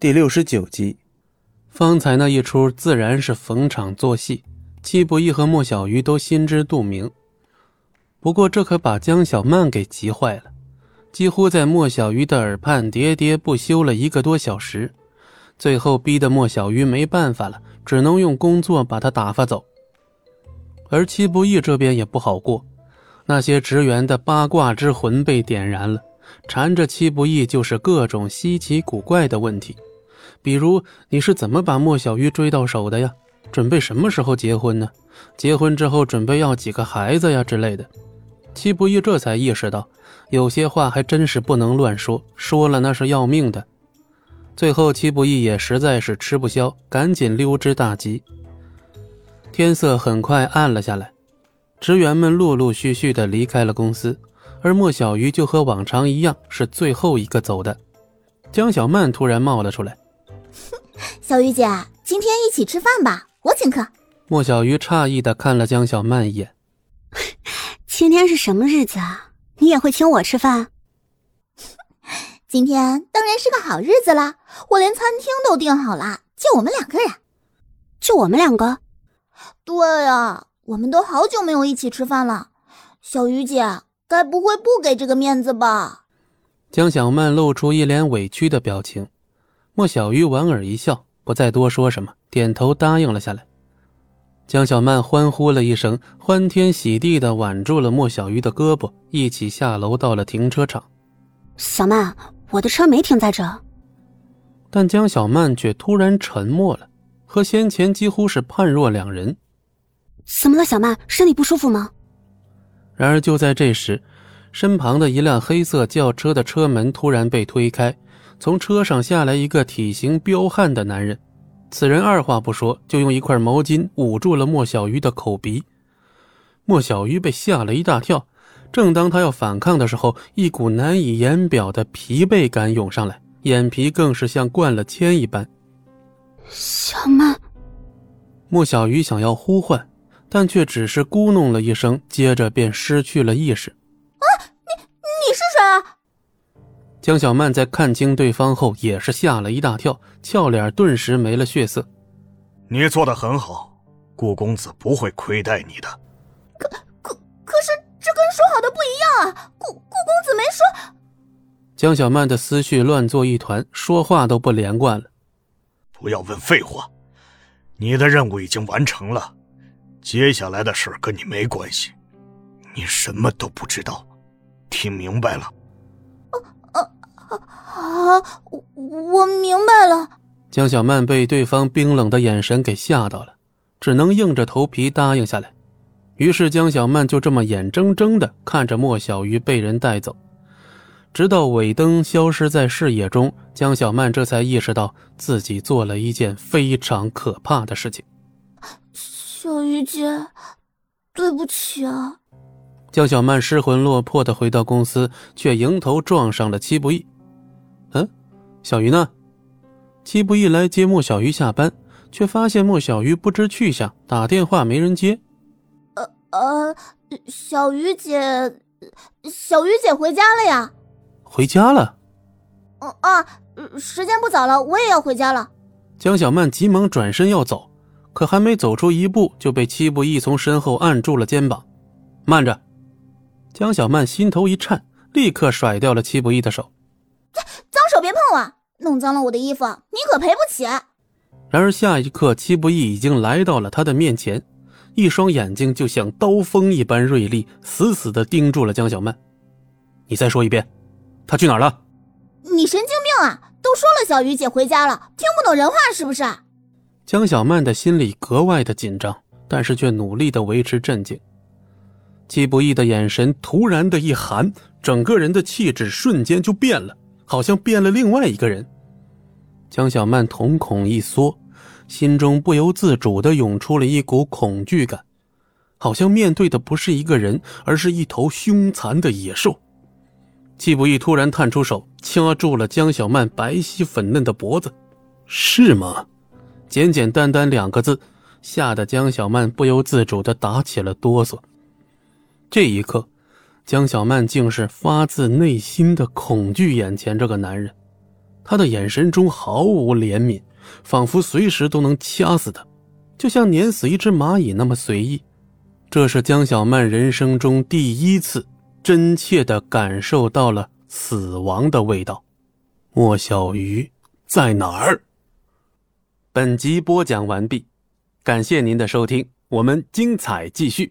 第六十九集，方才那一出自然是逢场作戏，戚不义和莫小鱼都心知肚明。不过这可把江小曼给急坏了，几乎在莫小鱼的耳畔喋喋不休了一个多小时，最后逼得莫小鱼没办法了，只能用工作把他打发走。而戚不义这边也不好过，那些职员的八卦之魂被点燃了，缠着戚不义就是各种稀奇古怪的问题。比如你是怎么把莫小鱼追到手的呀？准备什么时候结婚呢？结婚之后准备要几个孩子呀之类的。戚不义这才意识到，有些话还真是不能乱说，说了那是要命的。最后，戚不义也实在是吃不消，赶紧溜之大吉。天色很快暗了下来，职员们陆陆续续的离开了公司，而莫小鱼就和往常一样是最后一个走的。江小曼突然冒了出来。小鱼姐，今天一起吃饭吧，我请客。莫小鱼诧异的看了江小曼一眼。今天是什么日子啊？你也会请我吃饭？今天当然是个好日子啦！我连餐厅都订好了，就我们两个人。就我们两个？对啊，我们都好久没有一起吃饭了。小鱼姐，该不会不给这个面子吧？江小曼露出一脸委屈的表情。莫小鱼莞尔一笑，不再多说什么，点头答应了下来。江小曼欢呼了一声，欢天喜地的挽住了莫小鱼的胳膊，一起下楼到了停车场。小曼，我的车没停在这。但江小曼却突然沉默了，和先前几乎是判若两人。怎么了，小曼？身体不舒服吗？然而就在这时，身旁的一辆黑色轿车的车门突然被推开。从车上下来一个体型彪悍的男人，此人二话不说就用一块毛巾捂住了莫小鱼的口鼻。莫小鱼被吓了一大跳，正当他要反抗的时候，一股难以言表的疲惫感涌上来，眼皮更是像灌了铅一般。小曼，莫小鱼想要呼唤，但却只是咕哝了一声，接着便失去了意识。啊，你你是谁啊？江小曼在看清对方后，也是吓了一大跳，俏脸顿时没了血色。你做的很好，顾公子不会亏待你的。可可可是，这跟说好的不一样啊！顾顾公子没说。江小曼的思绪乱作一团，说话都不连贯了。不要问废话，你的任务已经完成了，接下来的事跟你没关系，你什么都不知道，听明白了？啊，我我明白了。江小曼被对方冰冷的眼神给吓到了，只能硬着头皮答应下来。于是江小曼就这么眼睁睁的看着莫小鱼被人带走，直到尾灯消失在视野中，江小曼这才意识到自己做了一件非常可怕的事情。小鱼姐，对不起啊。江小曼失魂落魄的回到公司，却迎头撞上了戚不义。嗯，小鱼呢？七不义来接莫小鱼下班，却发现莫小鱼不知去向，打电话没人接。呃呃，小鱼姐，小鱼姐回家了呀？回家了？嗯啊，时间不早了，我也要回家了。江小曼急忙转身要走，可还没走出一步，就被七不义从身后按住了肩膀。慢着！江小曼心头一颤，立刻甩掉了七不义的手。脏手别碰我，弄脏了我的衣服，你可赔不起。然而下一刻，戚不义已经来到了他的面前，一双眼睛就像刀锋一般锐利，死死的盯住了江小曼。你再说一遍，他去哪儿了？你神经病啊！都说了小鱼姐回家了，听不懂人话是不是？江小曼的心里格外的紧张，但是却努力的维持镇静。戚不义的眼神突然的一寒，整个人的气质瞬间就变了，好像变了另外一个人。江小曼瞳孔一缩，心中不由自主的涌出了一股恐惧感，好像面对的不是一个人，而是一头凶残的野兽。季不义突然探出手，掐住了江小曼白皙粉嫩的脖子。是吗？简简单单两个字，吓得江小曼不由自主的打起了哆嗦。这一刻，江小曼竟是发自内心的恐惧眼前这个男人。他的眼神中毫无怜悯，仿佛随时都能掐死他，就像碾死一只蚂蚁那么随意。这是江小曼人生中第一次真切的感受到了死亡的味道。莫小鱼在哪儿？本集播讲完毕，感谢您的收听，我们精彩继续。